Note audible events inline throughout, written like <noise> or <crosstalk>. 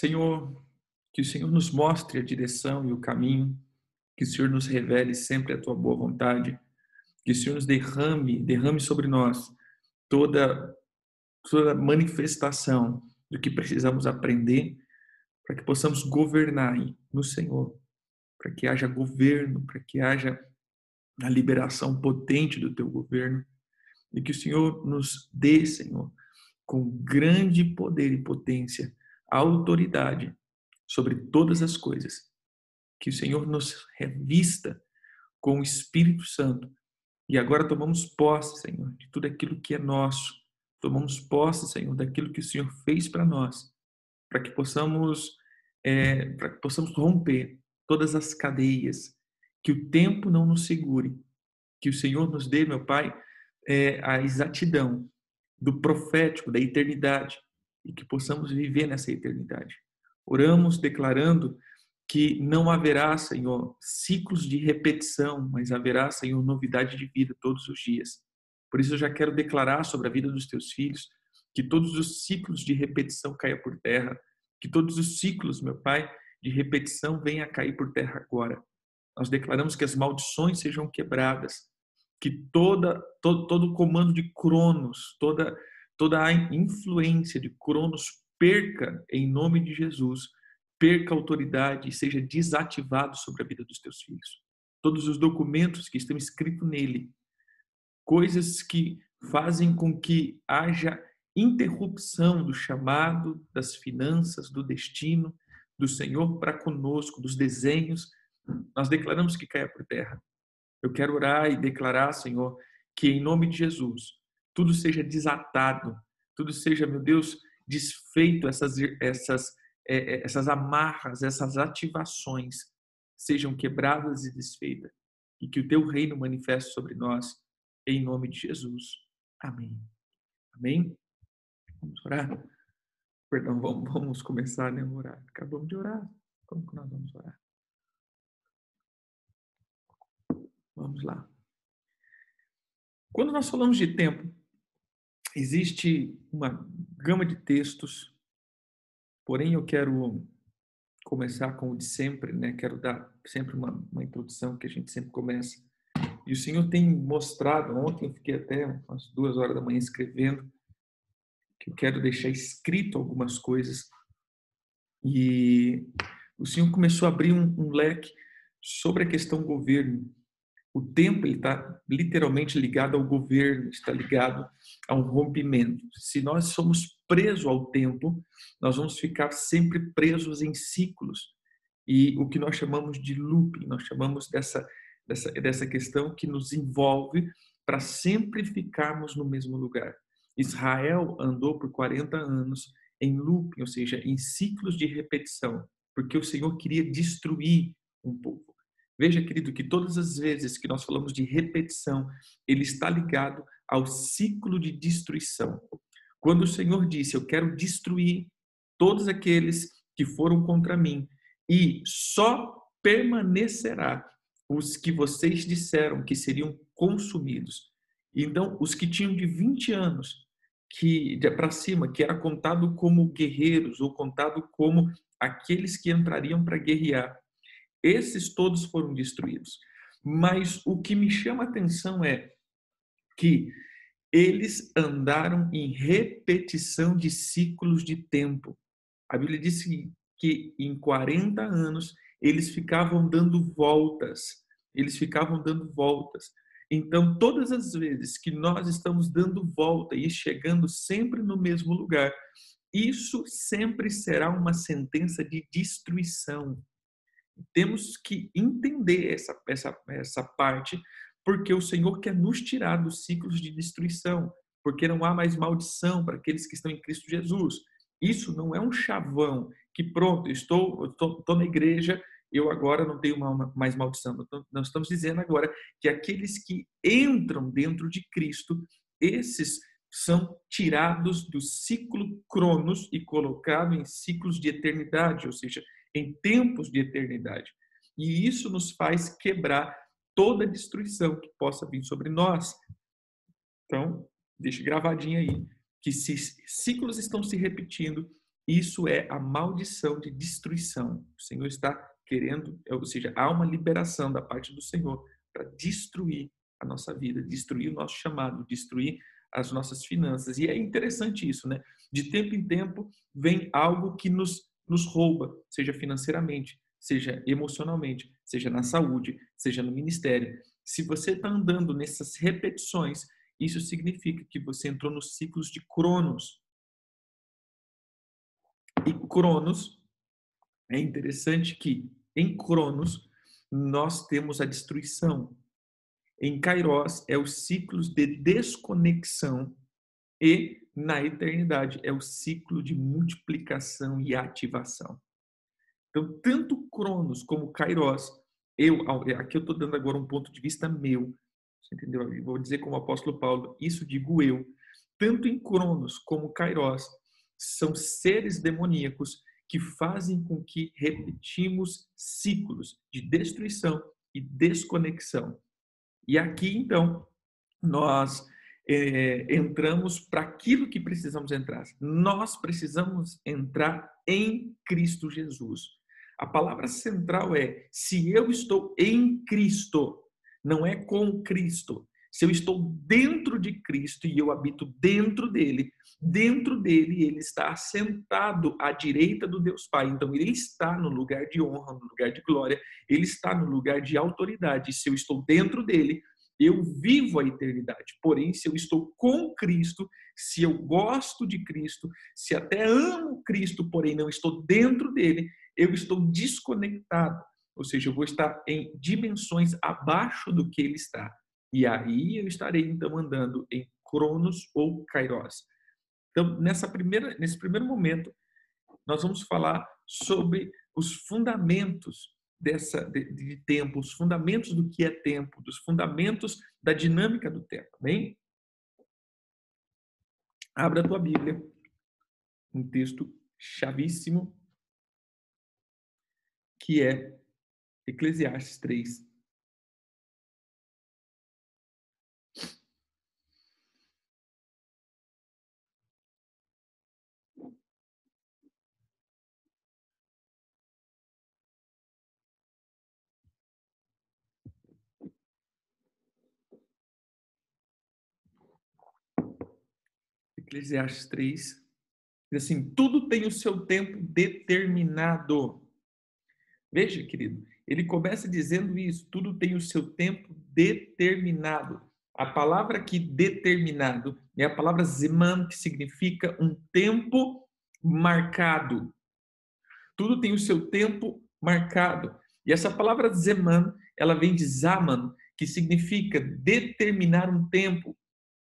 Senhor, que o Senhor nos mostre a direção e o caminho, que o Senhor nos revele sempre a tua boa vontade, que o Senhor nos derrame, derrame sobre nós toda toda manifestação do que precisamos aprender para que possamos governar no Senhor, para que haja governo, para que haja a liberação potente do teu governo e que o Senhor nos dê, Senhor, com grande poder e potência, autoridade sobre todas as coisas. Que o Senhor nos revista com o Espírito Santo. E agora tomamos posse, Senhor, de tudo aquilo que é nosso. Tomamos posse, Senhor, daquilo que o Senhor fez para nós, para que possamos, é, para que possamos romper todas as cadeias, que o tempo não nos segure, que o Senhor nos dê, meu Pai, é, a exatidão do profético, da eternidade, e que possamos viver nessa eternidade. Oramos declarando que não haverá, Senhor, ciclos de repetição, mas haverá, Senhor, novidade de vida todos os dias. Por isso eu já quero declarar sobre a vida dos teus filhos que todos os ciclos de repetição caia por terra, que todos os ciclos, meu Pai, de repetição venham a cair por terra agora. Nós declaramos que as maldições sejam quebradas, que toda todo, todo comando de Cronos, toda toda a influência de Cronos perca em nome de Jesus, perca autoridade e seja desativado sobre a vida dos teus filhos. Todos os documentos que estão escritos nele, coisas que fazem com que haja interrupção do chamado, das finanças, do destino do Senhor para conosco, dos desenhos, nós declaramos que caia por terra. Eu quero orar e declarar, Senhor, que em nome de Jesus, tudo seja desatado, tudo seja, meu Deus, desfeito, essas, essas, é, é, essas amarras, essas ativações sejam quebradas e desfeitas. E que o teu reino manifeste sobre nós, em nome de Jesus. Amém. Amém? Vamos orar? Perdão, vamos, vamos começar né, a orar. Acabamos de orar. Como que nós vamos orar? Vamos lá. Quando nós falamos de tempo, existe uma gama de textos, porém eu quero começar com o de sempre, né? Quero dar sempre uma, uma introdução que a gente sempre começa. E o Senhor tem mostrado, ontem eu fiquei até umas duas horas da manhã escrevendo, que eu quero deixar escrito algumas coisas. E o Senhor começou a abrir um, um leque sobre a questão governo. O tempo está literalmente ligado ao governo, está ligado a um rompimento. Se nós somos presos ao tempo, nós vamos ficar sempre presos em ciclos. E o que nós chamamos de looping, nós chamamos dessa, dessa, dessa questão que nos envolve para sempre ficarmos no mesmo lugar. Israel andou por 40 anos em looping, ou seja, em ciclos de repetição, porque o Senhor queria destruir um povo. Veja, querido, que todas as vezes que nós falamos de repetição, ele está ligado ao ciclo de destruição. Quando o Senhor disse: Eu quero destruir todos aqueles que foram contra mim, e só permanecerá os que vocês disseram que seriam consumidos. Então, os que tinham de 20 anos que para cima, que era contado como guerreiros ou contado como aqueles que entrariam para guerrear, esses todos foram destruídos. Mas o que me chama a atenção é que eles andaram em repetição de ciclos de tempo. A Bíblia diz que em 40 anos eles ficavam dando voltas. Eles ficavam dando voltas. Então, todas as vezes que nós estamos dando volta e chegando sempre no mesmo lugar, isso sempre será uma sentença de destruição temos que entender essa, essa, essa parte, porque o Senhor quer nos tirar dos ciclos de destruição, porque não há mais maldição para aqueles que estão em Cristo Jesus. Isso não é um chavão que pronto, estou, estou, estou na igreja, eu agora não tenho mais maldição. Nós estamos dizendo agora que aqueles que entram dentro de Cristo, esses são tirados do ciclo cronos e colocados em ciclos de eternidade, ou seja, em tempos de eternidade. E isso nos faz quebrar toda destruição que possa vir sobre nós. Então, deixe gravadinho aí que se ciclos estão se repetindo Isso é a maldição de destruição. O Senhor está querendo, ou seja, há uma liberação da parte do Senhor para destruir a nossa vida, destruir o nosso chamado, destruir as nossas finanças. E é interessante isso, né? De tempo em tempo vem algo que nos, nos rouba, seja financeiramente, seja emocionalmente, seja na saúde, seja no ministério. Se você está andando nessas repetições, isso significa que você entrou nos ciclos de Cronos. E Cronos, é interessante que em Cronos nós temos a destruição, em Kairos é os ciclos de desconexão e na eternidade é o ciclo de multiplicação e ativação. Então, tanto Cronos como Kairos, eu aqui eu estou dando agora um ponto de vista meu, entendeu? Eu vou dizer como o apóstolo Paulo, isso digo eu. Tanto em Cronos como Kairos são seres demoníacos que fazem com que repetimos ciclos de destruição e desconexão. E aqui, então, nós é, entramos para aquilo que precisamos entrar. Nós precisamos entrar em Cristo Jesus. A palavra central é: se eu estou em Cristo, não é com Cristo. Se eu estou dentro de Cristo e eu habito dentro dele, dentro dele ele está assentado à direita do Deus Pai. Então ele está no lugar de honra, no lugar de glória, ele está no lugar de autoridade. Se eu estou dentro dele, eu vivo a eternidade. Porém, se eu estou com Cristo, se eu gosto de Cristo, se até amo Cristo, porém não estou dentro dele, eu estou desconectado. Ou seja, eu vou estar em dimensões abaixo do que ele está. E aí eu estarei então andando em Cronos ou Kairos. Então, nessa primeira, nesse primeiro momento, nós vamos falar sobre os fundamentos dessa de, de, tempo, os fundamentos do que é tempo, dos fundamentos da dinâmica do tempo, bem? Abra a tua Bíblia, um texto chavíssimo que é Eclesiastes 3, Eclesiastes 3, diz assim: tudo tem o seu tempo determinado. Veja, querido, ele começa dizendo isso: tudo tem o seu tempo determinado. A palavra aqui determinado é a palavra zeman, que significa um tempo marcado. Tudo tem o seu tempo marcado. E essa palavra zeman, ela vem de zaman, que significa determinar um tempo,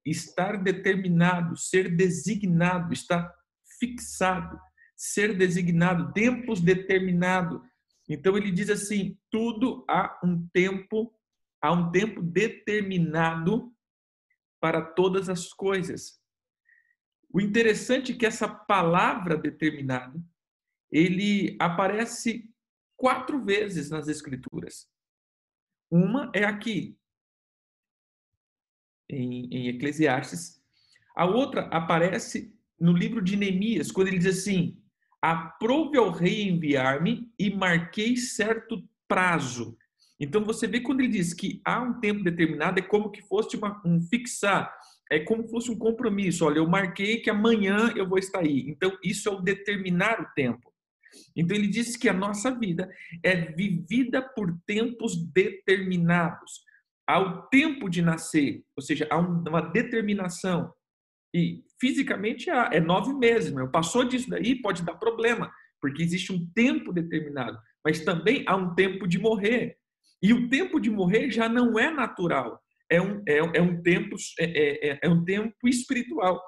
estar determinado, ser designado, estar fixado, ser designado, tempos determinado. Então ele diz assim: tudo há um tempo, há um tempo determinado para todas as coisas. O interessante é que essa palavra determinado, ele aparece quatro vezes nas escrituras. Uma é aqui, em, em Eclesiastes. A outra aparece no livro de Neemias, quando ele diz assim: Aprove ao rei enviar-me e marquei certo prazo. Então você vê quando ele diz que há um tempo determinado, é como que fosse uma, um fixar, é como fosse um compromisso. Olha, eu marquei que amanhã eu vou estar aí. Então isso é o determinar o tempo. Então ele diz que a nossa vida é vivida por tempos determinados ao tempo de nascer, ou seja, há uma determinação. E fisicamente é nove meses, meu. Passou disso daí, pode dar problema, porque existe um tempo determinado. Mas também há um tempo de morrer. E o tempo de morrer já não é natural. É um, é, é um, tempo, é, é, é, é um tempo espiritual.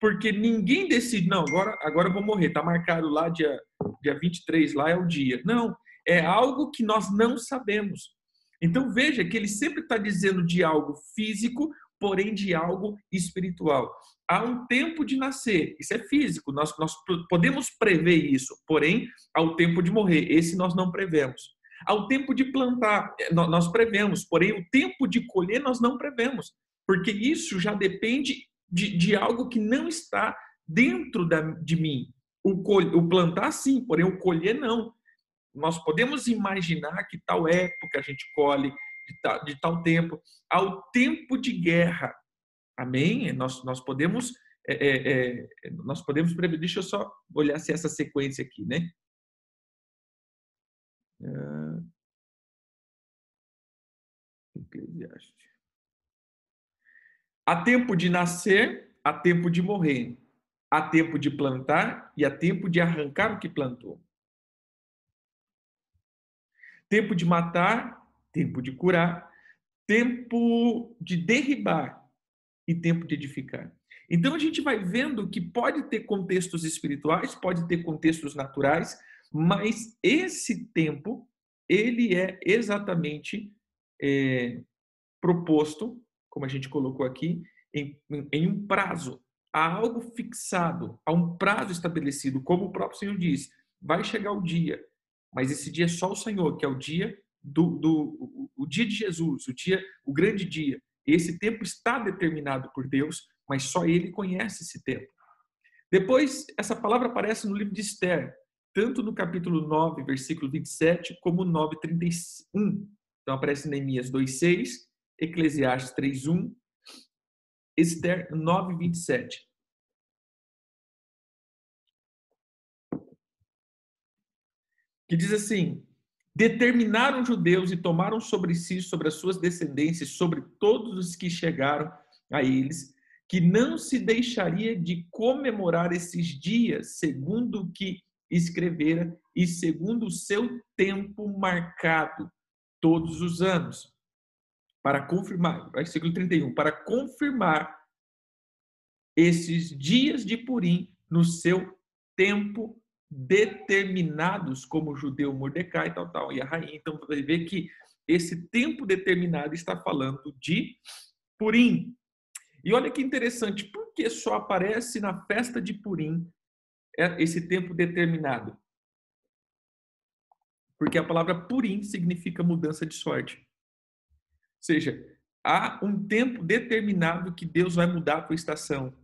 Porque ninguém decide, não, agora, agora eu vou morrer. Está marcado lá, dia, dia 23, lá é o dia. Não, é algo que nós não sabemos. Então veja que ele sempre está dizendo de algo físico, porém de algo espiritual. Há um tempo de nascer, isso é físico, nós, nós podemos prever isso, porém, há o tempo de morrer, esse nós não prevemos. Há o tempo de plantar, eh, nós prevemos, porém, o tempo de colher nós não prevemos, porque isso já depende de, de algo que não está dentro da, de mim. O, o plantar sim, porém o colher não. Nós podemos imaginar que tal época a gente colhe, de tal, de tal tempo, ao tempo de guerra. Amém? Nós, nós podemos é, é, é, nós podemos prever. Deixa eu só olhar se essa sequência aqui, né? Eclesiastes. Há tempo de nascer, há tempo de morrer. Há tempo de plantar e há tempo de arrancar o que plantou. Tempo de matar, tempo de curar, tempo de derribar e tempo de edificar. Então a gente vai vendo que pode ter contextos espirituais, pode ter contextos naturais, mas esse tempo ele é exatamente é, proposto, como a gente colocou aqui, em, em um prazo, há algo fixado, há um prazo estabelecido, como o próprio Senhor diz, vai chegar o dia, mas esse dia é só o Senhor, que é o dia do, do o, o dia de Jesus, o dia, o grande dia. Esse tempo está determinado por Deus, mas só ele conhece esse tempo. Depois, essa palavra aparece no livro de Esther, tanto no capítulo 9, versículo 27, como 9, 31. Então, aparece Neemias 2,6, Eclesiastes 3,1, Esther 9, 27. Que diz assim: Determinaram judeus e tomaram sobre si, sobre as suas descendências, sobre todos os que chegaram a eles, que não se deixaria de comemorar esses dias, segundo o que escrevera e segundo o seu tempo marcado, todos os anos. Para confirmar, versículo 31, para confirmar esses dias de Purim no seu tempo determinados, como o judeu Mordecai tal, tal, e a rainha. Então, você vê que esse tempo determinado está falando de Purim, e olha que interessante, por que só aparece na festa de Purim é, esse tempo determinado? Porque a palavra Purim significa mudança de sorte. Ou seja, há um tempo determinado que Deus vai mudar a tua estação.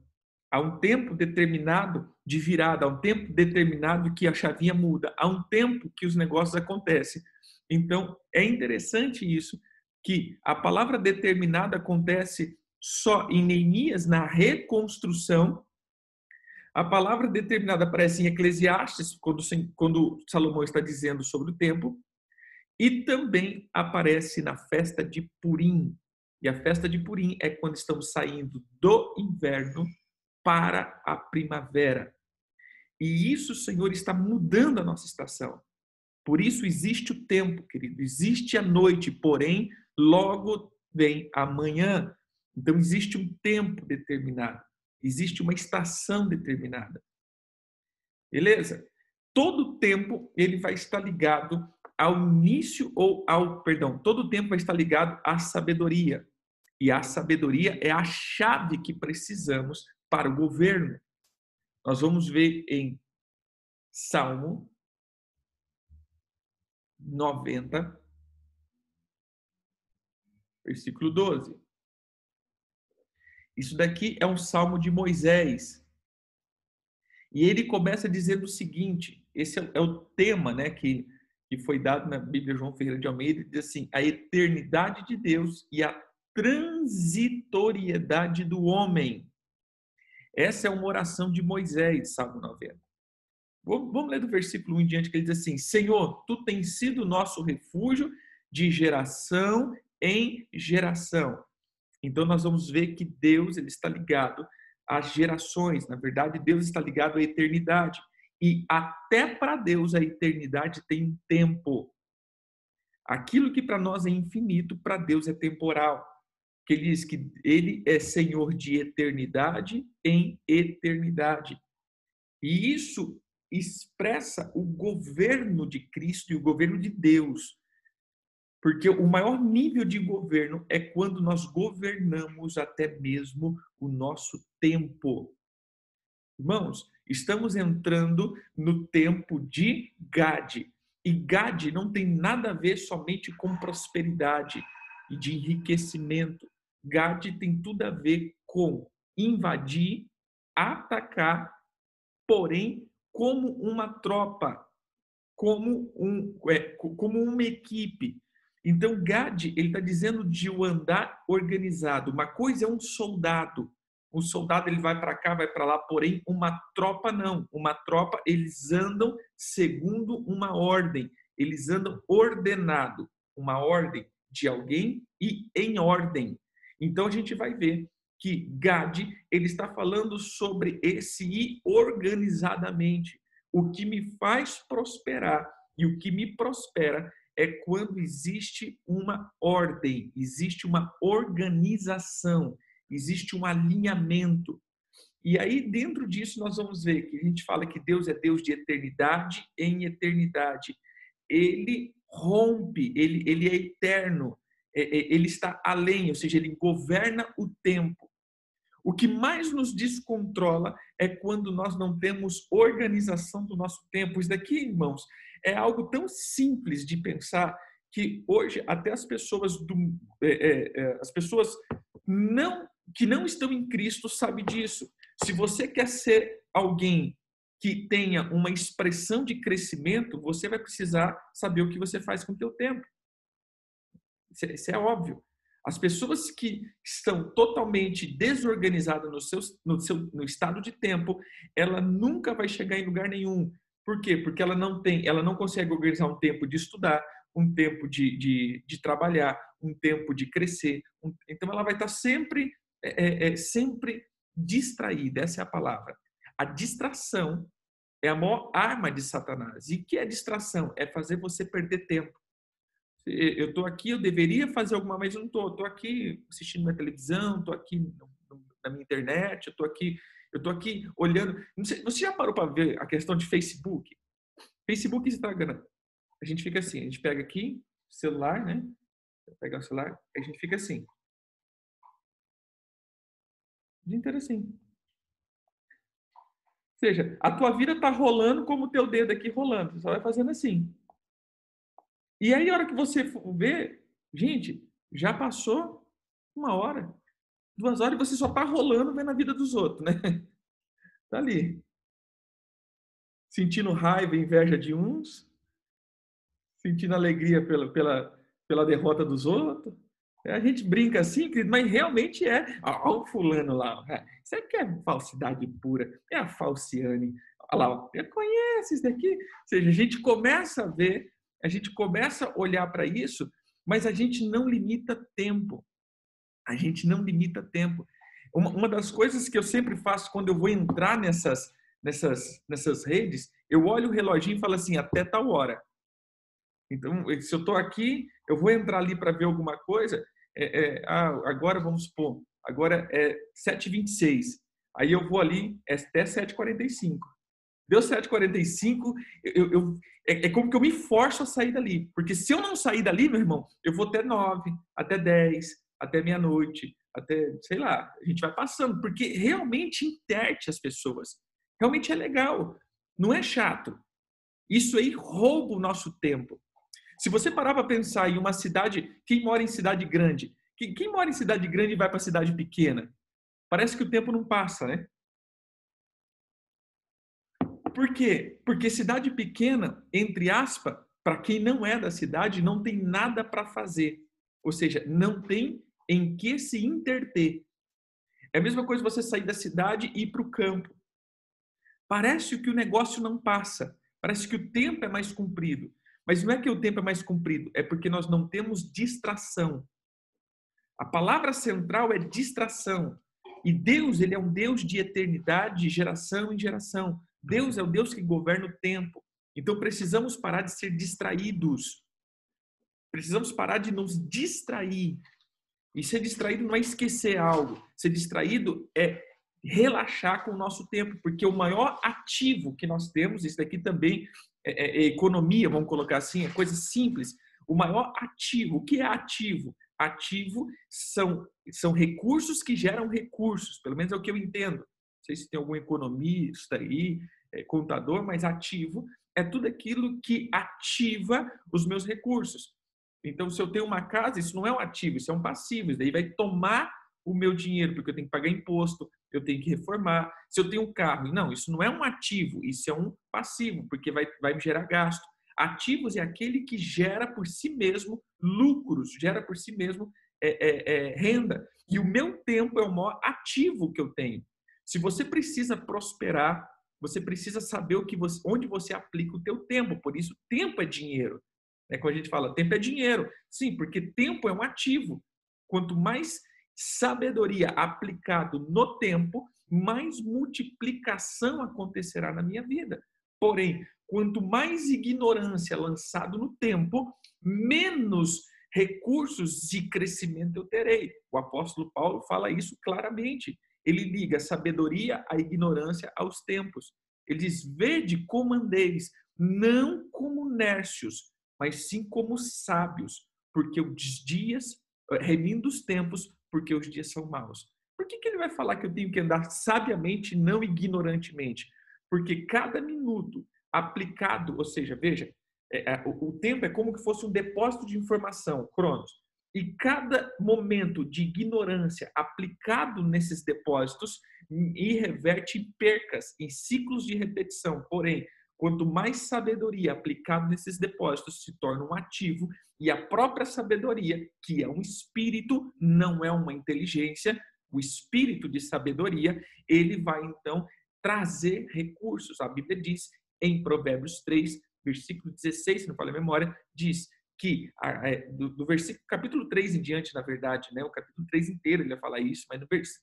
Há um tempo determinado de virada, há um tempo determinado que a chavinha muda, há um tempo que os negócios acontecem. Então, é interessante isso, que a palavra determinada acontece só em Neemias, na reconstrução. A palavra determinada aparece em Eclesiastes, quando, quando Salomão está dizendo sobre o templo, e também aparece na festa de Purim. E a festa de Purim é quando estamos saindo do inverno para a primavera. E isso, Senhor, está mudando a nossa estação. Por isso existe o tempo, querido, existe a noite, porém, logo vem amanhã. Então, existe um tempo determinado, existe uma estação determinada. Beleza? Todo tempo ele vai estar ligado ao início ou ao, perdão, todo tempo vai estar ligado à sabedoria. E a sabedoria é a chave que precisamos para o governo. Nós vamos ver em Salmo 90, versículo 12. Isso daqui é um salmo de Moisés. E ele começa dizendo o seguinte: esse é, é o tema né, que, que foi dado na Bíblia João Ferreira de Almeida, diz assim: a eternidade de Deus e a transitoriedade do homem. Essa é uma oração de Moisés, Salmo 90. Vamos ler do versículo 1 em diante, que ele diz assim: Senhor, tu tens sido nosso refúgio de geração em geração. Então nós vamos ver que Deus ele está ligado às gerações, na verdade Deus está ligado à eternidade. E até para Deus a eternidade tem um tempo. Aquilo que para nós é infinito, para Deus é temporal. Que ele diz que ele é Senhor de eternidade em eternidade. E isso expressa o governo de Cristo e o governo de Deus. Porque o maior nível de governo é quando nós governamos até mesmo o nosso tempo. Irmãos, estamos entrando no tempo de Gade. E Gade não tem nada a ver somente com prosperidade e de enriquecimento. Gade tem tudo a ver com invadir, atacar, porém como uma tropa, como, um, é, como uma equipe. Então, Gad, ele está dizendo de o um andar organizado. Uma coisa é um soldado. Um soldado ele vai para cá, vai para lá, porém uma tropa não. Uma tropa eles andam segundo uma ordem. Eles andam ordenado, uma ordem de alguém e em ordem. Então a gente vai ver que Gad ele está falando sobre esse ir organizadamente. O que me faz prosperar e o que me prospera é quando existe uma ordem, existe uma organização, existe um alinhamento. E aí, dentro disso, nós vamos ver que a gente fala que Deus é Deus de eternidade em eternidade. Ele rompe, ele, ele é eterno, ele está além, ou seja, ele governa o tempo. O que mais nos descontrola é quando nós não temos organização do nosso tempo. Isso daqui, irmãos, é algo tão simples de pensar que hoje até as pessoas do, é, é, é, as pessoas não que não estão em Cristo sabem disso. Se você quer ser alguém que tenha uma expressão de crescimento, você vai precisar saber o que você faz com o teu tempo. Isso é, isso é óbvio. As pessoas que estão totalmente desorganizadas no seu, no seu no estado de tempo, ela nunca vai chegar em lugar nenhum. Por quê? Porque ela não tem, ela não consegue organizar um tempo de estudar, um tempo de, de, de trabalhar, um tempo de crescer. Um, então ela vai estar sempre, é, é, é, sempre distraída. Essa é a palavra. A distração é a maior arma de Satanás. E que é distração? É fazer você perder tempo. Eu estou aqui, eu deveria fazer alguma, mas eu não estou. Estou aqui assistindo minha televisão, estou aqui na minha internet, eu estou aqui eu estou aqui olhando. Você já parou para ver a questão de Facebook? Facebook e Instagram. A gente fica assim, a gente pega aqui, celular, né? Pegar o celular, a gente fica assim. O dia inteiro assim. Ou seja, a tua vida está rolando como o teu dedo aqui rolando. Você só vai fazendo assim. E aí, a hora que você vê, gente, já passou uma hora duas horas e você só está rolando vendo a vida dos outros, né? <laughs> Tá ali. Sentindo raiva e inveja de uns, sentindo alegria pela, pela, pela derrota dos outros. A gente brinca assim, mas realmente é. Olha o fulano lá. Isso aqui é falsidade pura. É a falciane. Olha lá, conhece isso daqui. Ou seja, a gente começa a ver, a gente começa a olhar para isso, mas a gente não limita tempo. A gente não limita tempo. Uma, uma das coisas que eu sempre faço quando eu vou entrar nessas, nessas, nessas redes, eu olho o reloginho e falo assim, até tal hora. Então, se eu estou aqui, eu vou entrar ali para ver alguma coisa, é, é, ah, agora vamos supor, agora é 7h26. Aí eu vou ali é até 7h45. Deu 7h45, eu, eu, é, é, como que eu me forço a sair dali. Porque se eu não sair dali, meu irmão, eu vou até 9, até 10, até meia-noite, até, sei lá, a gente vai passando, porque realmente interte as pessoas. Realmente é legal, não é chato. Isso aí rouba o nosso tempo. Se você parar para pensar em uma cidade, quem mora em cidade grande, quem, quem mora em cidade grande e vai para cidade pequena, parece que o tempo não passa, né? Por quê? Porque cidade pequena, entre aspas, para quem não é da cidade, não tem nada para fazer. Ou seja, não tem em que se interter. É a mesma coisa você sair da cidade e ir para o campo. Parece que o negócio não passa, parece que o tempo é mais comprido. Mas não é que o tempo é mais comprido, é porque nós não temos distração. A palavra central é distração. E Deus, ele é um Deus de eternidade, de geração em geração. Deus é o Deus que governa o tempo. Então precisamos parar de ser distraídos. Precisamos parar de nos distrair e ser distraído não é esquecer algo. Ser distraído é relaxar com o nosso tempo, porque o maior ativo que nós temos, isso daqui também é, é, é economia, vamos colocar assim, é coisa simples. O maior ativo, o que é ativo? Ativo são, são recursos que geram recursos, pelo menos é o que eu entendo. Não sei se tem algum economista aí, é, contador, mas ativo é tudo aquilo que ativa os meus recursos. Então, se eu tenho uma casa, isso não é um ativo, isso é um passivo. Isso daí vai tomar o meu dinheiro, porque eu tenho que pagar imposto, eu tenho que reformar. Se eu tenho um carro, não, isso não é um ativo, isso é um passivo, porque vai, vai me gerar gasto. Ativos é aquele que gera por si mesmo lucros, gera por si mesmo é, é, é, renda. E o meu tempo é o maior ativo que eu tenho. Se você precisa prosperar, você precisa saber o que você, onde você aplica o teu tempo. Por isso, tempo é dinheiro. É quando a gente fala tempo é dinheiro. Sim, porque tempo é um ativo. Quanto mais sabedoria aplicado no tempo, mais multiplicação acontecerá na minha vida. Porém, quanto mais ignorância lançado no tempo, menos recursos de crescimento eu terei. O apóstolo Paulo fala isso claramente. Ele liga a sabedoria à ignorância aos tempos. Ele diz: Vede como andeis, não como nércios, mas sim como sábios, porque os dias, remindo os tempos, porque os dias são maus. Por que, que ele vai falar que eu tenho que andar sabiamente, não ignorantemente? Porque cada minuto aplicado, ou seja, veja, é, é, o, o tempo é como que fosse um depósito de informação, Cronos. E cada momento de ignorância aplicado nesses depósitos e reverte em percas, em ciclos de repetição. Porém, quanto mais sabedoria aplicado nesses depósitos se torna um ativo e a própria sabedoria, que é um espírito, não é uma inteligência, o espírito de sabedoria, ele vai então trazer recursos. A Bíblia diz em Provérbios 3, versículo 16, se não falei a memória, diz que do, do, versículo capítulo 3 em diante, na verdade, né, o capítulo 3 inteiro ele vai falar isso, mas no versículo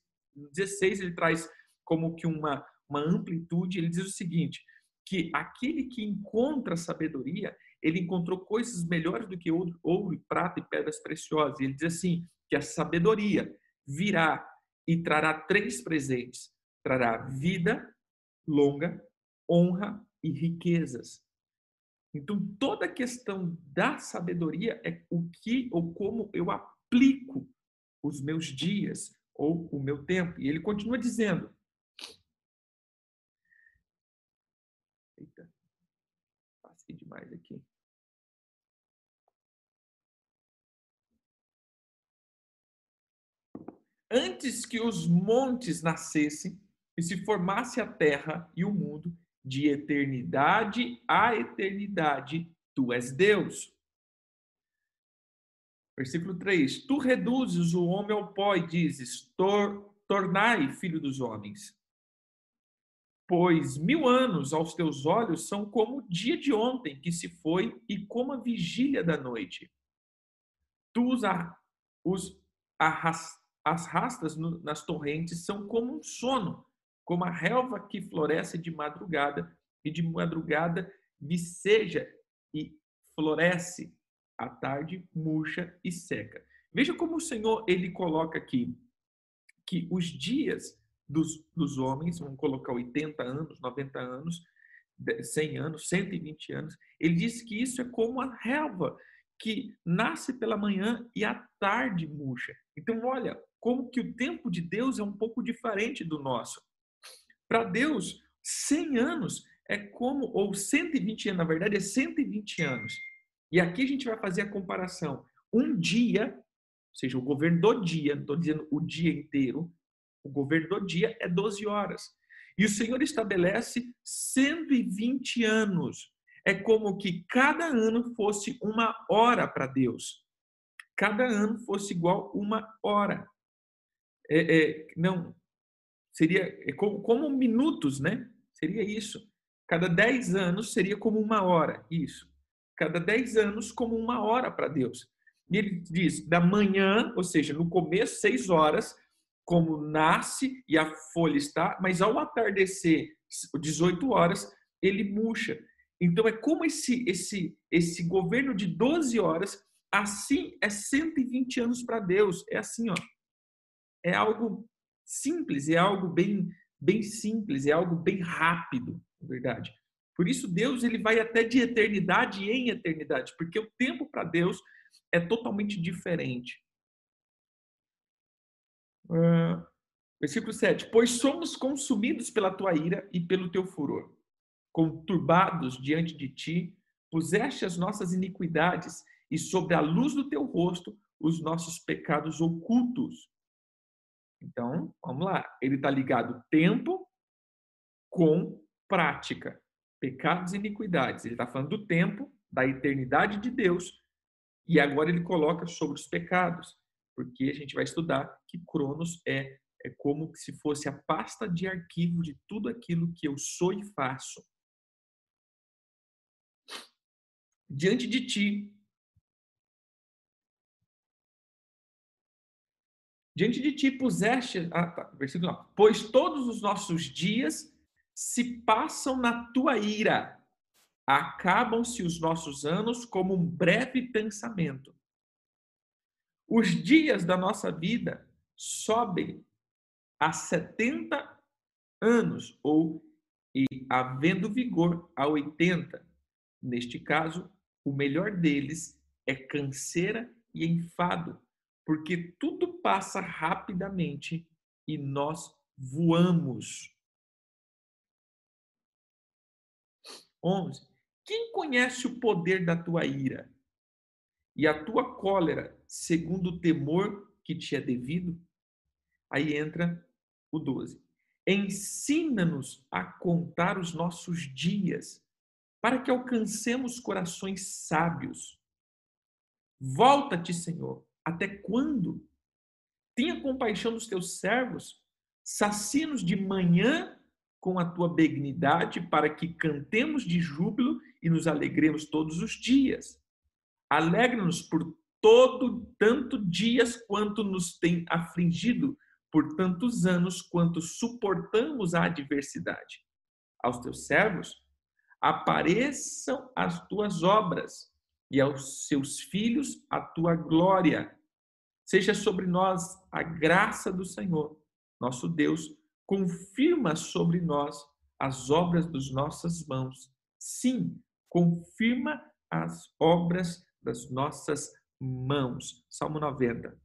16 ele traz como que uma, uma amplitude, ele diz o seguinte, que aquele que encontra sabedoria, ele encontrou coisas melhores do que ouro, ouro e prata e pedras preciosas. E ele diz assim, que a sabedoria virá e trará três presentes. Trará vida longa, honra e riquezas. Então, toda a questão da sabedoria é o que ou como eu aplico os meus dias ou o meu tempo. E ele continua dizendo. Eita, passei demais aqui. Antes que os montes nascessem e se formasse a terra e o mundo, de eternidade a eternidade, tu és Deus. Versículo 3: Tu reduzes o homem ao pó e dizes: Tor tornai filho dos homens. Pois mil anos aos teus olhos são como o dia de ontem que se foi e como a vigília da noite. Tu os, os arras, as rastas no, nas torrentes são como um sono como a relva que floresce de madrugada, e de madrugada viceja e floresce, à tarde murcha e seca. Veja como o Senhor ele coloca aqui que os dias dos, dos homens, vamos colocar 80 anos, 90 anos, 100 anos, 120 anos, ele diz que isso é como a relva que nasce pela manhã e à tarde murcha. Então, olha, como que o tempo de Deus é um pouco diferente do nosso. Para Deus, 100 anos é como, ou 120 anos, na verdade, é 120 anos. E aqui a gente vai fazer a comparação. Um dia, ou seja, o governo do dia, não estou dizendo o dia inteiro, o governo do dia é 12 horas. E o Senhor estabelece 120 anos. É como que cada ano fosse uma hora para Deus. Cada ano fosse igual uma hora. É, é, não, seria é como, como minutos, né? Seria isso. Cada 10 anos seria como uma hora, isso. Cada 10 anos como uma hora para Deus. E ele diz, da manhã, ou seja, no começo, 6 horas, como nasce e a folha está, mas ao atardecer, 18 horas, ele murcha. Então é como esse esse esse governo de 12 horas, assim é 120 anos para Deus. É assim, ó. É algo simples, é algo bem, bem simples, é algo bem rápido, na verdade. Por isso Deus ele vai até de eternidade em eternidade, porque o tempo para Deus é totalmente diferente. Uh, versículo 7. Pois somos consumidos pela tua ira e pelo teu furor. Conturbados diante de ti, puseste as nossas iniquidades e sobre a luz do teu rosto os nossos pecados ocultos. Então, vamos lá. Ele está ligado tempo com prática. Pecados e iniquidades. Ele está falando do tempo, da eternidade de Deus. E agora ele coloca sobre os pecados. Porque a gente vai estudar que Cronos é, é como se fosse a pasta de arquivo de tudo aquilo que eu sou e faço. Diante de ti, Diante de ti puseste, ah, tá, versículo 9, pois todos os nossos dias se passam na tua ira, acabam-se os nossos anos como um breve pensamento. Os dias da nossa vida sobem a 70 anos, ou e havendo vigor a 80. Neste caso, o melhor deles é canseira e enfado, porque tudo passa rapidamente e nós voamos. 11. Quem conhece o poder da tua ira e a tua cólera, segundo o temor que te é devido? Aí entra o 12. Ensina-nos a contar os nossos dias, para que alcancemos corações sábios. Volta-te, Senhor, até quando? Tenha compaixão dos teus servos, sacia-nos de manhã com a tua benignidade, para que cantemos de júbilo e nos alegremos todos os dias. Alegra-nos por todo tanto dias quanto nos tem afligido, por tantos anos quanto suportamos a adversidade. Aos teus servos apareçam as tuas obras e aos seus filhos a tua glória. Seja sobre nós a graça do Senhor, nosso Deus, confirma sobre nós as obras das nossas mãos. Sim, confirma as obras das nossas mãos. Salmo 90.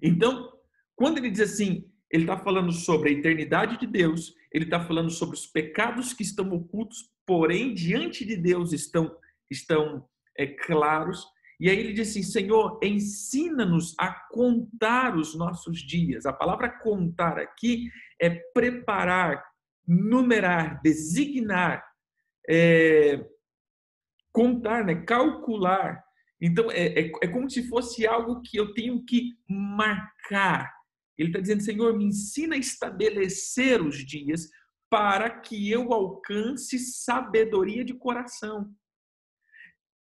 Então, quando ele diz assim, ele está falando sobre a eternidade de Deus, ele está falando sobre os pecados que estão ocultos, porém diante de Deus estão, estão é, claros. E aí ele diz assim: Senhor, ensina-nos a contar os nossos dias. A palavra contar aqui é preparar, numerar, designar, é, contar, né? calcular. Então, é, é, é como se fosse algo que eu tenho que marcar. Ele está dizendo, Senhor, me ensina a estabelecer os dias para que eu alcance sabedoria de coração.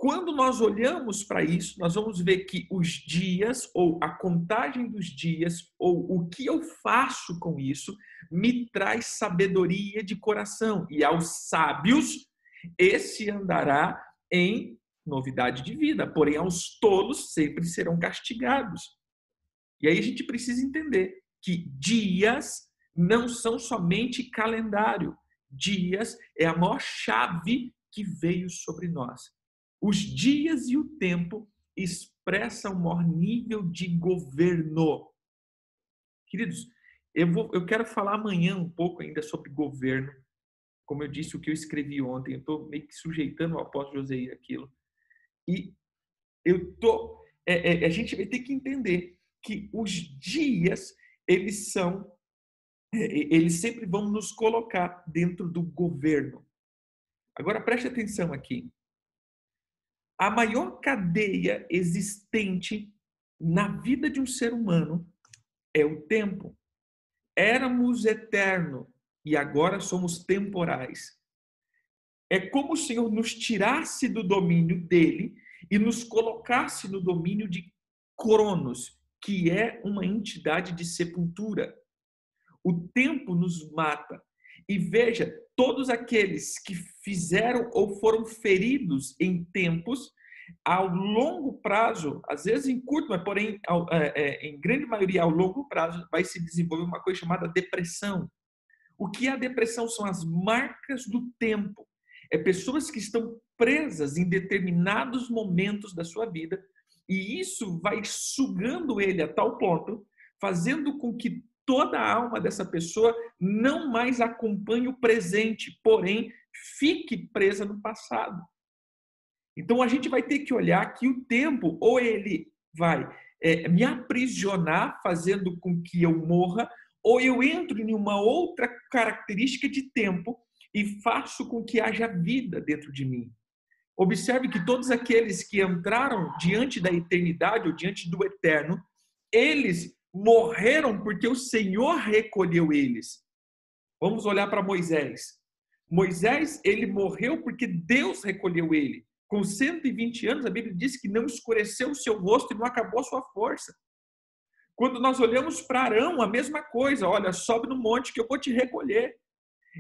Quando nós olhamos para isso, nós vamos ver que os dias, ou a contagem dos dias, ou o que eu faço com isso, me traz sabedoria de coração. E aos sábios, esse andará em novidade de vida, porém aos tolos sempre serão castigados. E aí a gente precisa entender que dias não são somente calendário, dias é a maior chave que veio sobre nós. Os dias e o tempo expressam o maior nível de governo. Queridos, eu, vou, eu quero falar amanhã um pouco ainda sobre governo. Como eu disse, o que eu escrevi ontem, eu estou meio que sujeitando o apóstolo José aquilo. E eu tô, é, é, a gente vai ter que entender que os dias, eles são, é, eles sempre vão nos colocar dentro do governo. Agora preste atenção aqui a maior cadeia existente na vida de um ser humano é o tempo. Éramos eterno e agora somos temporais. É como o Senhor nos tirasse do domínio dele e nos colocasse no domínio de Cronos, que é uma entidade de sepultura. O tempo nos mata. E veja, todos aqueles que fizeram ou foram feridos em tempos, ao longo prazo, às vezes em curto, mas porém ao, é, é, em grande maioria ao longo prazo, vai se desenvolver uma coisa chamada depressão. O que é a depressão? São as marcas do tempo. É pessoas que estão presas em determinados momentos da sua vida e isso vai sugando ele a tal ponto, fazendo com que toda a alma dessa pessoa não mais acompanhe o presente, porém fique presa no passado. Então a gente vai ter que olhar que o tempo, ou ele vai é, me aprisionar, fazendo com que eu morra, ou eu entro em uma outra característica de tempo e faço com que haja vida dentro de mim. Observe que todos aqueles que entraram diante da eternidade ou diante do eterno, eles morreram porque o Senhor recolheu eles. Vamos olhar para Moisés. Moisés, ele morreu porque Deus recolheu ele. Com 120 anos, a Bíblia diz que não escureceu o seu rosto e não acabou a sua força. Quando nós olhamos para Arão, a mesma coisa, olha, sobe no monte que eu vou te recolher.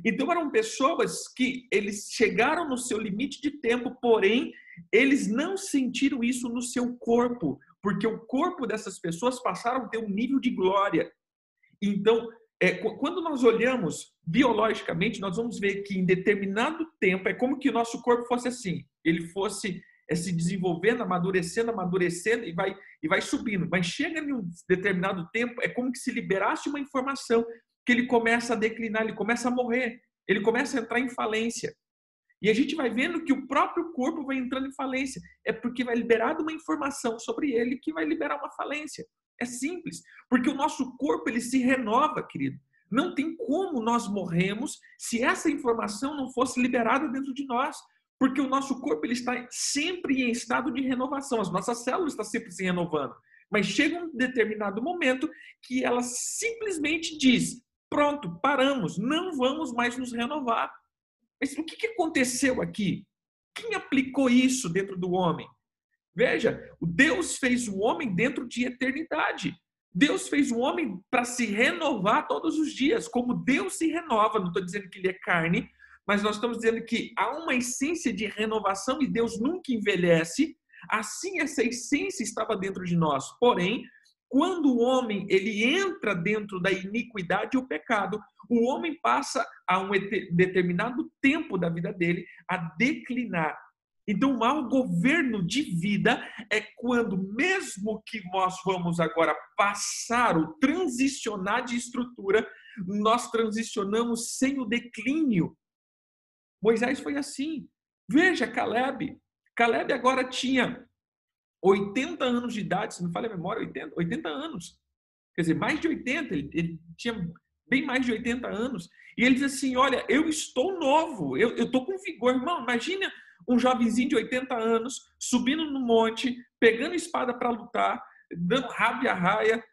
Então eram pessoas que eles chegaram no seu limite de tempo, porém eles não sentiram isso no seu corpo, porque o corpo dessas pessoas passaram a ter um nível de glória. Então, é, quando nós olhamos biologicamente, nós vamos ver que em determinado tempo é como que o nosso corpo fosse assim, ele fosse é, se desenvolvendo, amadurecendo, amadurecendo e vai e vai subindo. Mas chega em um determinado tempo, é como que se liberasse uma informação que ele começa a declinar, ele começa a morrer, ele começa a entrar em falência. E a gente vai vendo que o próprio corpo vai entrando em falência. É porque vai liberar uma informação sobre ele que vai liberar uma falência. É simples. Porque o nosso corpo ele se renova, querido. Não tem como nós morremos se essa informação não fosse liberada dentro de nós. Porque o nosso corpo ele está sempre em estado de renovação. As nossas células estão sempre se renovando. Mas chega um determinado momento que ela simplesmente diz: Pronto, paramos, não vamos mais nos renovar. Mas o que aconteceu aqui? Quem aplicou isso dentro do homem? Veja, Deus fez o homem dentro de eternidade. Deus fez o homem para se renovar todos os dias. Como Deus se renova, não estou dizendo que ele é carne, mas nós estamos dizendo que há uma essência de renovação e Deus nunca envelhece. Assim, essa essência estava dentro de nós. Porém, quando o homem ele entra dentro da iniquidade e o pecado, o homem passa a um determinado tempo da vida dele a declinar. Então, o mau governo de vida é quando, mesmo que nós vamos agora passar o transicionar de estrutura, nós transicionamos sem o declínio. Moisés foi assim. Veja Caleb. Caleb agora tinha 80 anos de idade, se não falha a memória, 80, 80 anos. Quer dizer, mais de 80, ele, ele, tinha bem mais de 80 anos. E ele diz assim: Olha, eu estou novo, eu estou com vigor. Irmão, imagina um jovenzinho de 80 anos subindo no monte, pegando espada para lutar, dando rabo e arraia,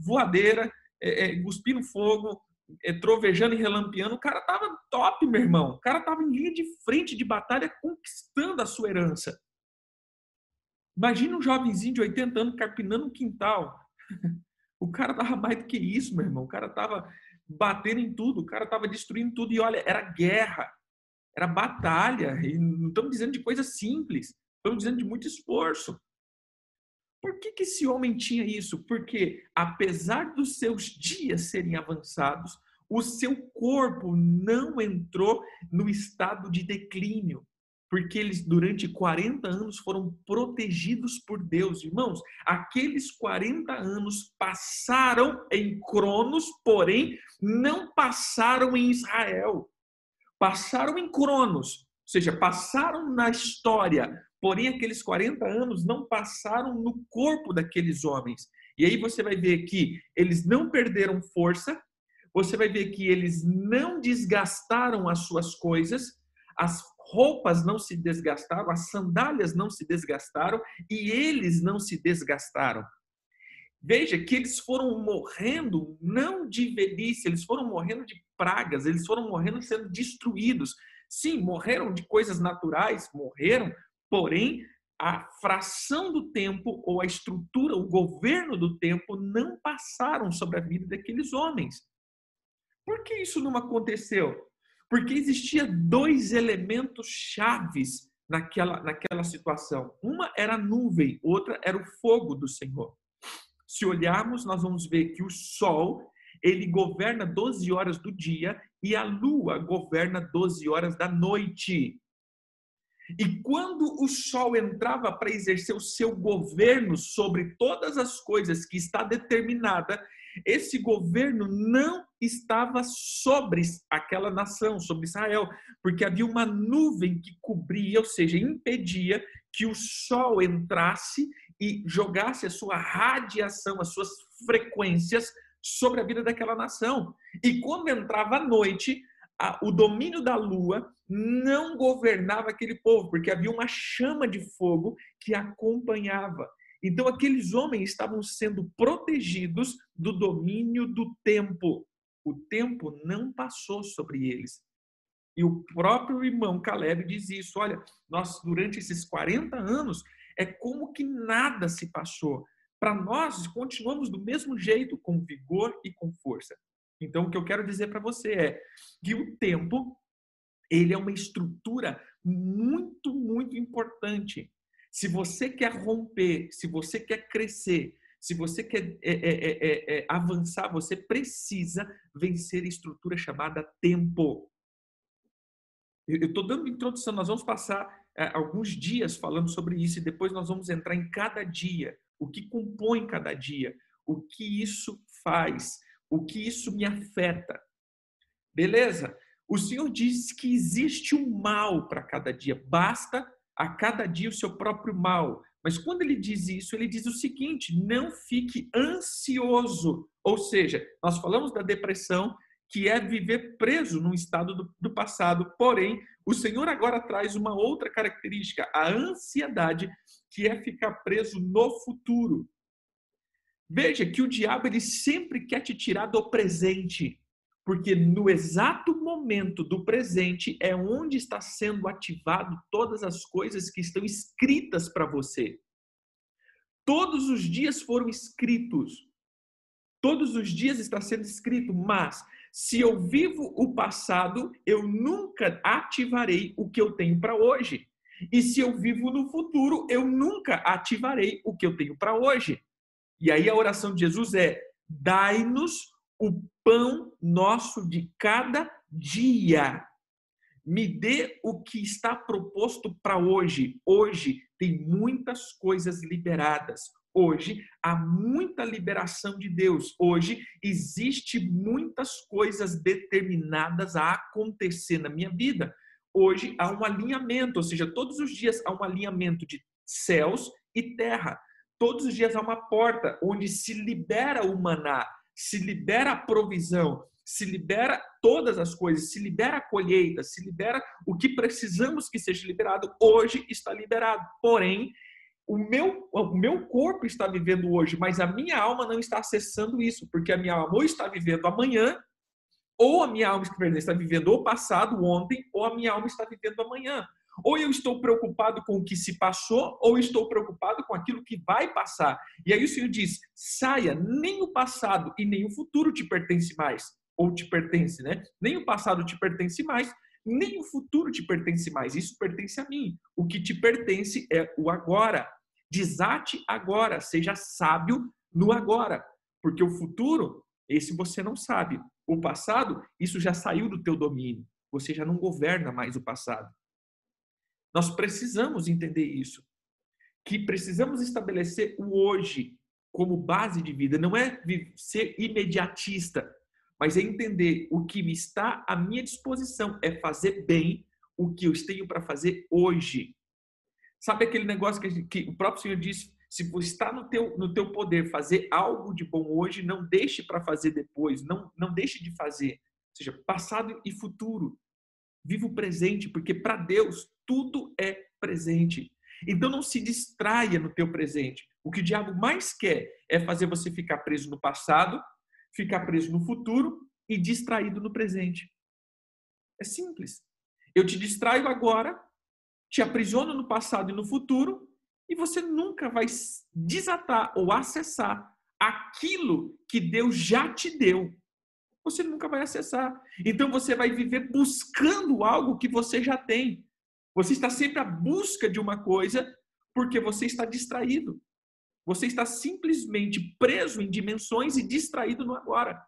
voadeira, é, é, cuspindo fogo, é, trovejando e relampeando. O cara tava top, meu irmão. O cara tava em linha de frente de batalha, conquistando a sua herança. Imagina um jovenzinho de 80 anos carpinando um quintal. <laughs> O cara tava mais do que isso, meu irmão. O cara tava batendo em tudo, o cara tava destruindo tudo. E olha, era guerra, era batalha. E não estamos dizendo de coisa simples, estamos dizendo de muito esforço. Por que, que esse homem tinha isso? Porque, apesar dos seus dias serem avançados, o seu corpo não entrou no estado de declínio porque eles durante 40 anos foram protegidos por Deus. Irmãos, aqueles 40 anos passaram em Cronos, porém não passaram em Israel. Passaram em Cronos, ou seja, passaram na história, porém aqueles 40 anos não passaram no corpo daqueles homens. E aí você vai ver que eles não perderam força, você vai ver que eles não desgastaram as suas coisas, as roupas não se desgastaram, as sandálias não se desgastaram e eles não se desgastaram. Veja que eles foram morrendo não de velhice, eles foram morrendo de pragas, eles foram morrendo sendo destruídos. Sim, morreram de coisas naturais, morreram, porém a fração do tempo ou a estrutura, o governo do tempo não passaram sobre a vida daqueles homens. Por que isso não aconteceu? Porque existia dois elementos chaves naquela, naquela situação. Uma era a nuvem, outra era o fogo do Senhor. Se olharmos, nós vamos ver que o sol, ele governa 12 horas do dia e a lua governa 12 horas da noite. E quando o sol entrava para exercer o seu governo sobre todas as coisas que está determinada, esse governo não estava sobre aquela nação, sobre Israel, porque havia uma nuvem que cobria, ou seja, impedia que o sol entrasse e jogasse a sua radiação, as suas frequências sobre a vida daquela nação. E quando entrava a noite, o domínio da lua não governava aquele povo, porque havia uma chama de fogo que acompanhava. Então, aqueles homens estavam sendo protegidos do domínio do tempo. O tempo não passou sobre eles. E o próprio irmão Caleb diz isso: olha, nós, durante esses 40 anos, é como que nada se passou. Para nós, continuamos do mesmo jeito, com vigor e com força. Então, o que eu quero dizer para você é que o tempo, ele é uma estrutura muito, muito importante. Se você quer romper, se você quer crescer, se você quer é, é, é, avançar, você precisa vencer a estrutura chamada tempo. Eu estou dando introdução, nós vamos passar alguns dias falando sobre isso e depois nós vamos entrar em cada dia, o que compõe cada dia, o que isso faz, o que isso me afeta. Beleza? O Senhor diz que existe um mal para cada dia, basta a cada dia o seu próprio mal. Mas quando ele diz isso, ele diz o seguinte: não fique ansioso. Ou seja, nós falamos da depressão, que é viver preso num estado do, do, passado. Porém, o Senhor agora traz uma outra característica, a ansiedade, que é ficar preso no futuro. Veja que o diabo ele sempre quer te tirar do presente, porque no exato momento do presente é onde está sendo ativado todas as coisas que estão escritas para você. Todos os dias foram escritos. Todos os dias está sendo escrito, mas se eu vivo o passado, eu nunca ativarei o que eu tenho para hoje. E se eu vivo no futuro, eu nunca ativarei o que eu tenho para hoje. E aí a oração de Jesus é: dai-nos o pão nosso de cada dia. Me dê o que está proposto para hoje. Hoje tem muitas coisas liberadas. Hoje há muita liberação de Deus. Hoje existe muitas coisas determinadas a acontecer na minha vida. Hoje há um alinhamento, ou seja, todos os dias há um alinhamento de céus e terra. Todos os dias há uma porta onde se libera o maná, se libera a provisão, se libera todas as coisas, se libera a colheita, se libera o que precisamos que seja liberado, hoje está liberado. Porém, o meu, o meu corpo está vivendo hoje, mas a minha alma não está acessando isso, porque a minha alma ou está vivendo amanhã, ou a minha alma está vivendo o passado, ontem, ou a minha alma está vivendo amanhã. Ou eu estou preocupado com o que se passou, ou estou preocupado com aquilo que vai passar. E aí o Senhor diz: saia, nem o passado e nem o futuro te pertence mais. Ou te pertence, né? Nem o passado te pertence mais, nem o futuro te pertence mais. Isso pertence a mim. O que te pertence é o agora. Desate agora, seja sábio no agora. Porque o futuro, esse você não sabe. O passado, isso já saiu do teu domínio. Você já não governa mais o passado. Nós precisamos entender isso. Que precisamos estabelecer o hoje como base de vida. Não é ser imediatista, mas é entender o que está à minha disposição, é fazer bem o que eu tenho para fazer hoje. Sabe aquele negócio que, que, o próprio Senhor disse? Se está no teu, no teu poder fazer algo de bom hoje, não deixe para fazer depois, não, não deixe de fazer. Ou seja, passado e futuro. Viva o presente, porque para Deus tudo é presente. Então não se distraia no teu presente. O que o diabo mais quer é fazer você ficar preso no passado, ficar preso no futuro e distraído no presente. É simples. Eu te distraio agora, te aprisiono no passado e no futuro, e você nunca vai desatar ou acessar aquilo que Deus já te deu. Você nunca vai acessar. Então você vai viver buscando algo que você já tem. Você está sempre à busca de uma coisa porque você está distraído. Você está simplesmente preso em dimensões e distraído no agora.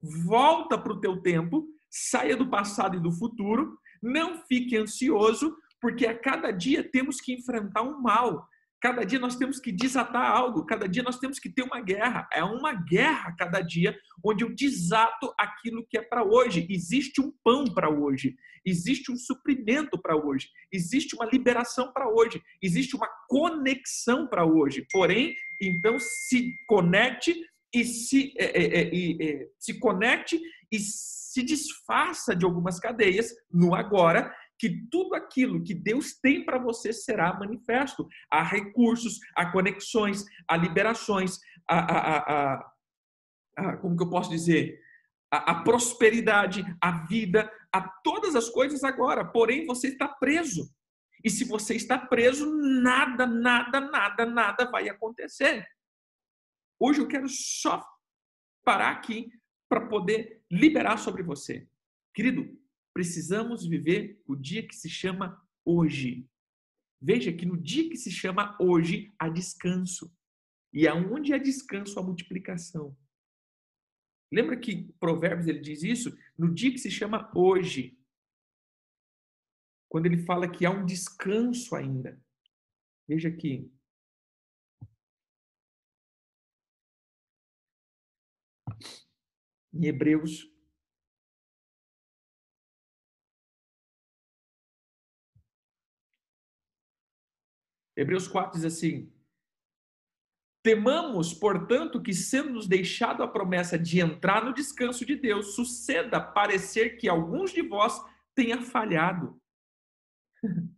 Volta para o teu tempo, saia do passado e do futuro, não fique ansioso, porque a cada dia temos que enfrentar um mal. Cada dia nós temos que desatar algo, cada dia nós temos que ter uma guerra. É uma guerra cada dia onde eu desato aquilo que é para hoje. Existe um pão para hoje, existe um suprimento para hoje, existe uma liberação para hoje, existe uma conexão para hoje. Porém, então se conecte e se, é, é, é, é se conecte e se desfaça de algumas cadeias no agora que tudo aquilo que Deus tem para você será manifesto. Há recursos, há conexões, há liberações, há, há, há, há como que eu posso dizer? A, prosperidade, a vida, a todas as coisas agora. Porém, você está preso. E se você está preso, nada, nada, nada, nada vai acontecer. Hoje eu quero só parar aqui para poder liberar sobre você. Querido, precisamos viver o dia que se chama hoje. Veja que no dia que se chama hoje há descanso. E aonde há descanso há multiplicação. Lembra que Provérbios ele diz isso? No dia que se chama hoje. Quando ele fala que há um descanso ainda. Veja aqui. Em Hebreus Hebreus 4 diz assim: Temamos, portanto, que, sendo nos deixado a promessa de entrar no descanso de Deus, suceda parecer que alguns de vós tenha falhado. <laughs>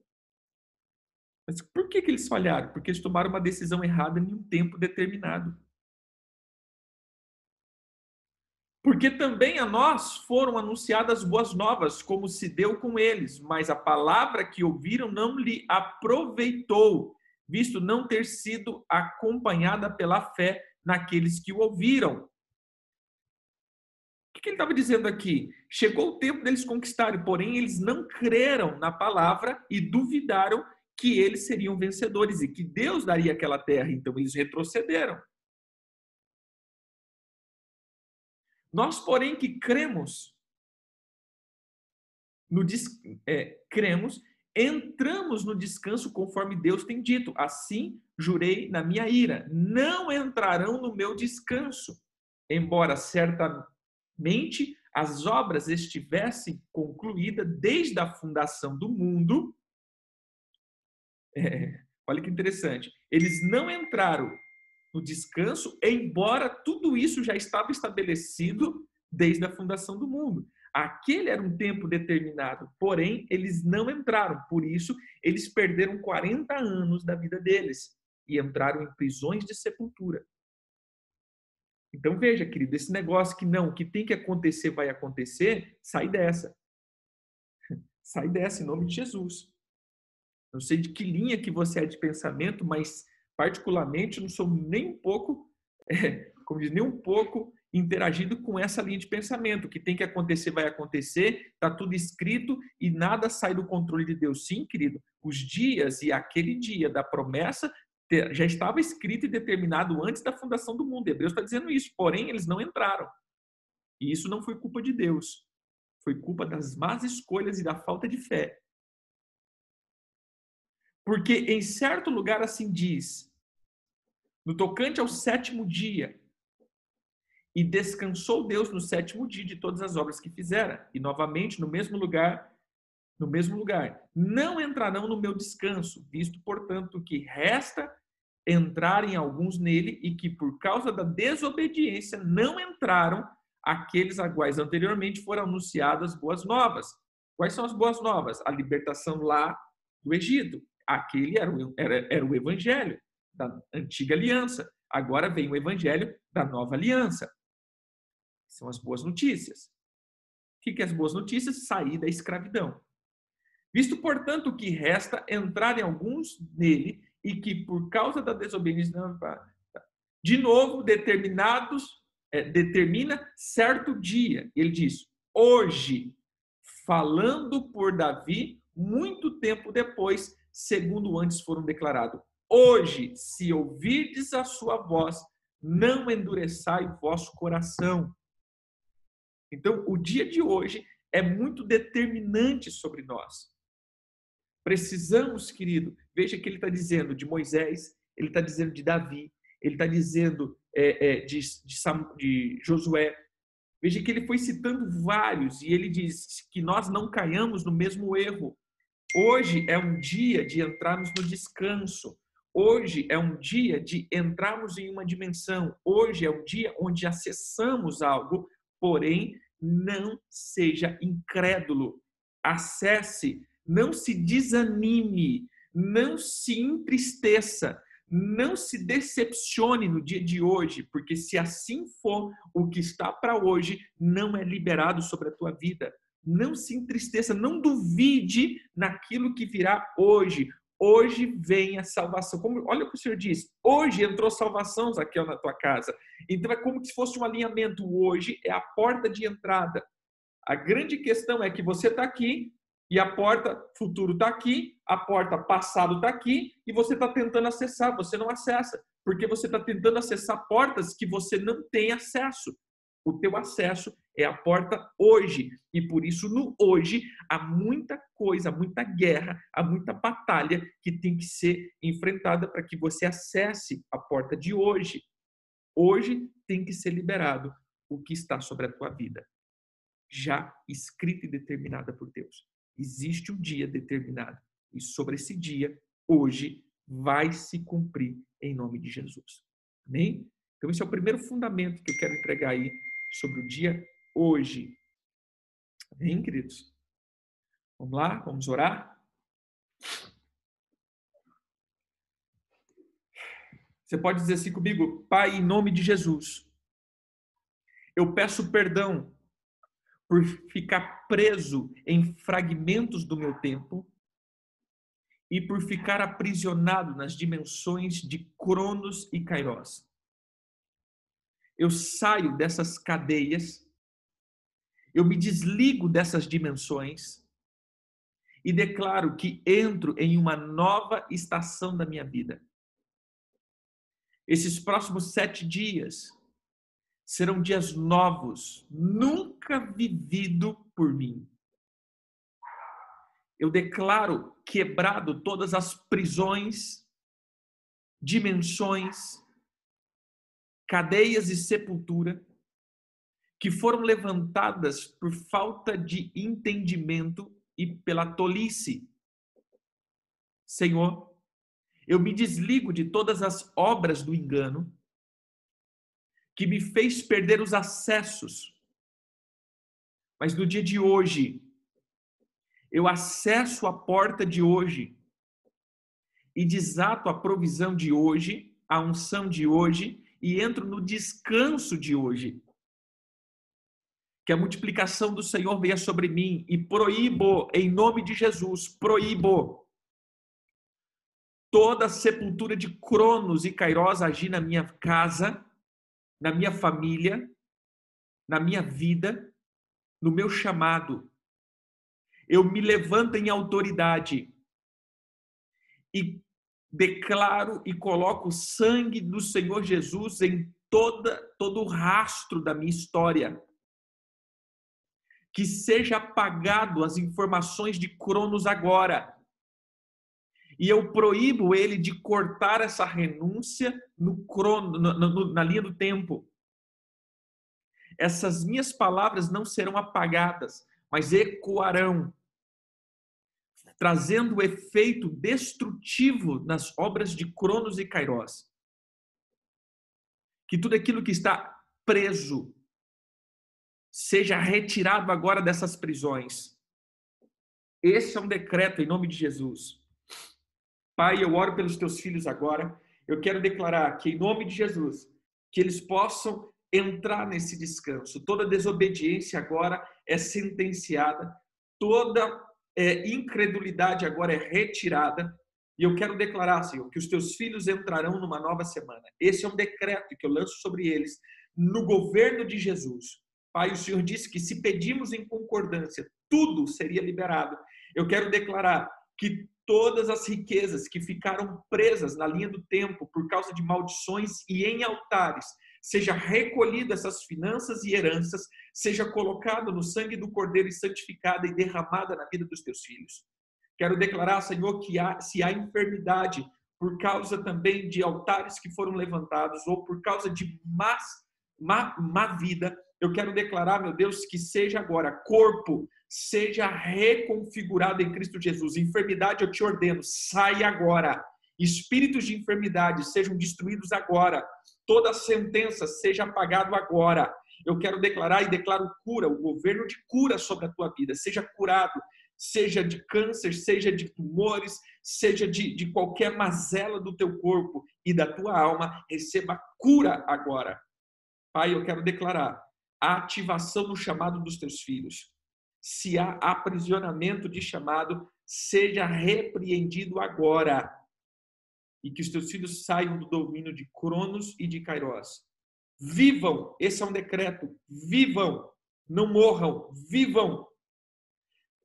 Mas por que, que eles falharam? Porque eles tomaram uma decisão errada em um tempo determinado. Porque também a nós foram anunciadas boas novas, como se deu com eles, mas a palavra que ouviram não lhe aproveitou, visto não ter sido acompanhada pela fé naqueles que o ouviram. O que ele estava dizendo aqui? Chegou o tempo deles conquistarem, porém eles não creram na palavra e duvidaram que eles seriam vencedores e que Deus daria aquela terra, então eles retrocederam. Nós, porém, que cremos, no é, cremos, entramos no descanso conforme Deus tem dito. Assim jurei na minha ira: não entrarão no meu descanso, embora certamente as obras estivessem concluídas desde a fundação do mundo. É, olha que interessante. Eles não entraram no descanso, embora tudo isso já estava estabelecido desde a fundação do mundo. Aquele era um tempo determinado, porém eles não entraram, por isso eles perderam 40 anos da vida deles e entraram em prisões de sepultura. Então veja, querido, esse negócio que não, que tem que acontecer vai acontecer, sai dessa. Sai dessa em nome de Jesus. Não sei de que linha que você é de pensamento, mas particularmente, não sou nem um pouco, <laughs> é, como diz, nem um pouco interagido com essa linha de pensamento. O que tem que acontecer vai acontecer, está tudo escrito e nada sai do controle de Deus. Sim, querido, os dias e aquele dia da promessa já estava escrito e determinado antes da fundação do mundo. Hebreus está dizendo isso, porém eles não entraram. E isso não foi culpa de Deus, foi culpa das más escolhas e da falta de fé. Porque em certo lugar assim diz: no tocante ao sétimo dia, e descansou Deus no sétimo dia de todas as obras que fizera. E novamente, no mesmo lugar, no mesmo lugar, não entrarão no meu descanso, visto, portanto, que resta entrarem alguns nele e que por causa da desobediência não entraram aqueles a quais anteriormente foram anunciadas boas novas. Quais são as boas novas? A libertação lá do Egito, Aquele era o, era, era o evangelho da antiga aliança. Agora vem o evangelho da nova aliança. São as boas notícias. O que, que é as boas notícias? Sair da escravidão. Visto, portanto, que resta entrar em alguns nele e que, por causa da desobediência, de novo, determinados, é, determina certo dia. Ele diz: hoje, falando por Davi, muito tempo depois, segundo antes foram declarados. Hoje, se ouvirdes a sua voz, não endureçai o vosso coração. Então, o dia de hoje é muito determinante sobre nós. Precisamos, querido, veja que ele está dizendo de Moisés ele está dizendo de Davi, ele está dizendo é, é, de, de, Sam, de Josué. Veja que ele foi citando vários e ele diz que nós não caiamos no mesmo erro. Hoje é um dia de entrarmos no descanso. Hoje é um dia de entrarmos em uma dimensão. Hoje é um dia onde acessamos algo, porém, não seja incrédulo. Acesse, não se desanime, não se entristeça, não se decepcione no dia de hoje, porque se assim for, o que está para hoje não é liberado sobre a tua vida. Não se entristeça, não duvide naquilo que virá hoje. Hoje vem a salvação. Como, olha o que o Senhor diz. Hoje entrou salvação, Zaqueu, na tua casa. Então é como se fosse um alinhamento. Hoje é a porta de entrada. A grande questão é que você está aqui e a porta futuro está aqui, a porta passado está aqui e você está tentando acessar. Você não acessa porque você está tentando acessar portas que você não tem acesso. O teu acesso é a porta hoje. E por isso, no hoje, há muita coisa, muita guerra, há muita batalha que tem que ser enfrentada para que você acesse a porta de hoje. Hoje tem que ser liberado o que está sobre a tua vida, já escrita e determinada por Deus. Existe um dia determinado. E sobre esse dia, hoje, vai se cumprir em nome de Jesus. Amém? Então, esse é o primeiro fundamento que eu quero entregar aí sobre o dia hoje. Amém, queridos? Vamos lá, vamos orar? Você pode dizer assim comigo, Pai, em nome de Jesus, eu peço perdão por ficar preso em fragmentos do meu tempo e por ficar aprisionado nas dimensões de Cronos e Kairos eu saio dessas cadeias, eu me desligo dessas dimensões e declaro que entro em uma nova estação da minha vida. Esses próximos sete dias serão dias novos, nunca vivido por mim. Eu declaro quebrado todas as prisões, dimensões, cadeias e sepultura que foram levantadas por falta de entendimento e pela tolice. Senhor, eu me desligo de todas as obras do engano que me fez perder os acessos. Mas no dia de hoje, eu acesso a porta de hoje e desato a provisão de hoje, a unção de hoje e entro no descanso de hoje. Que a multiplicação do Senhor venha sobre mim e proíbo, em nome de Jesus, proíbo toda sepultura de Cronos e Kairos agir na minha casa, na minha família, na minha vida, no meu chamado. Eu me levanto em autoridade e declaro e coloco o sangue do Senhor Jesus em toda todo o rastro da minha história. Que seja apagado as informações de Cronos agora. E eu proíbo ele de cortar essa renúncia no crono, no, no, na linha do tempo. Essas minhas palavras não serão apagadas, mas ecoarão trazendo o efeito destrutivo nas obras de Cronos e Kairos. Que tudo aquilo que está preso seja retirado agora dessas prisões. Esse é um decreto em nome de Jesus. Pai, eu oro pelos teus filhos agora. Eu quero declarar que, em nome de Jesus, que eles possam entrar nesse descanso. Toda desobediência agora é sentenciada, toda é, incredulidade agora é retirada. E eu quero declarar, Senhor, que os teus filhos entrarão numa nova semana. Esse é um decreto que eu lanço sobre eles no governo de Jesus. Pai, o Senhor disse que se pedimos em concordância, tudo seria liberado. Eu quero declarar que todas as riquezas que ficaram presas na linha do tempo por causa de maldições e em altares seja recolhida essas finanças e heranças, seja colocada no sangue do Cordeiro e santificada e derramada na vida dos teus filhos. Quero declarar, Senhor, que há, se há enfermidade por causa também de altares que foram levantados ou por causa de más, má, má vida, eu quero declarar, meu Deus, que seja agora corpo, seja reconfigurado em Cristo Jesus. Enfermidade, eu te ordeno, sai agora. Espíritos de enfermidade sejam destruídos agora. Toda sentença seja apagado agora. Eu quero declarar e declaro cura, o governo de cura sobre a tua vida. Seja curado, seja de câncer, seja de tumores, seja de, de qualquer mazela do teu corpo e da tua alma, receba cura agora. Pai, eu quero declarar a ativação do chamado dos teus filhos. Se há aprisionamento de chamado, seja repreendido agora. E que os teus filhos saiam do domínio de Cronos e de Kairos. Vivam, esse é um decreto. Vivam, não morram, vivam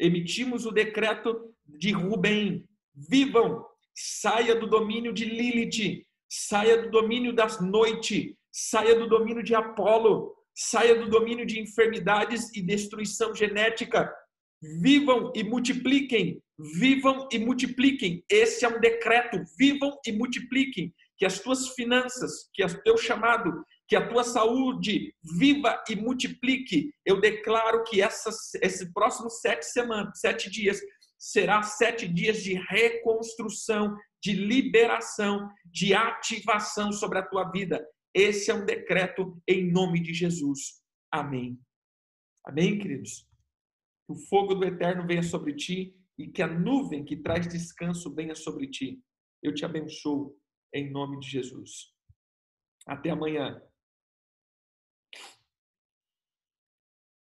emitimos o decreto de Rubem: vivam, saia do domínio de Lilith, saia do domínio das noites, saia do domínio de Apolo, saia do domínio de enfermidades e destruição genética. Vivam e multipliquem, vivam e multipliquem. Esse é um decreto: vivam e multipliquem. Que as tuas finanças, que o teu chamado que a tua saúde viva e multiplique. Eu declaro que essa, esse próximo sete semanas, sete dias, será sete dias de reconstrução, de liberação, de ativação sobre a tua vida. Esse é um decreto em nome de Jesus. Amém. Amém, queridos? Que o fogo do eterno venha sobre ti e que a nuvem que traz descanso venha sobre ti. Eu te abençoo em nome de Jesus. Até amanhã.